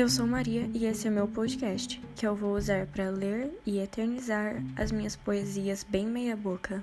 Eu sou Maria e esse é meu podcast, que eu vou usar para ler e eternizar as minhas poesias bem meia-boca.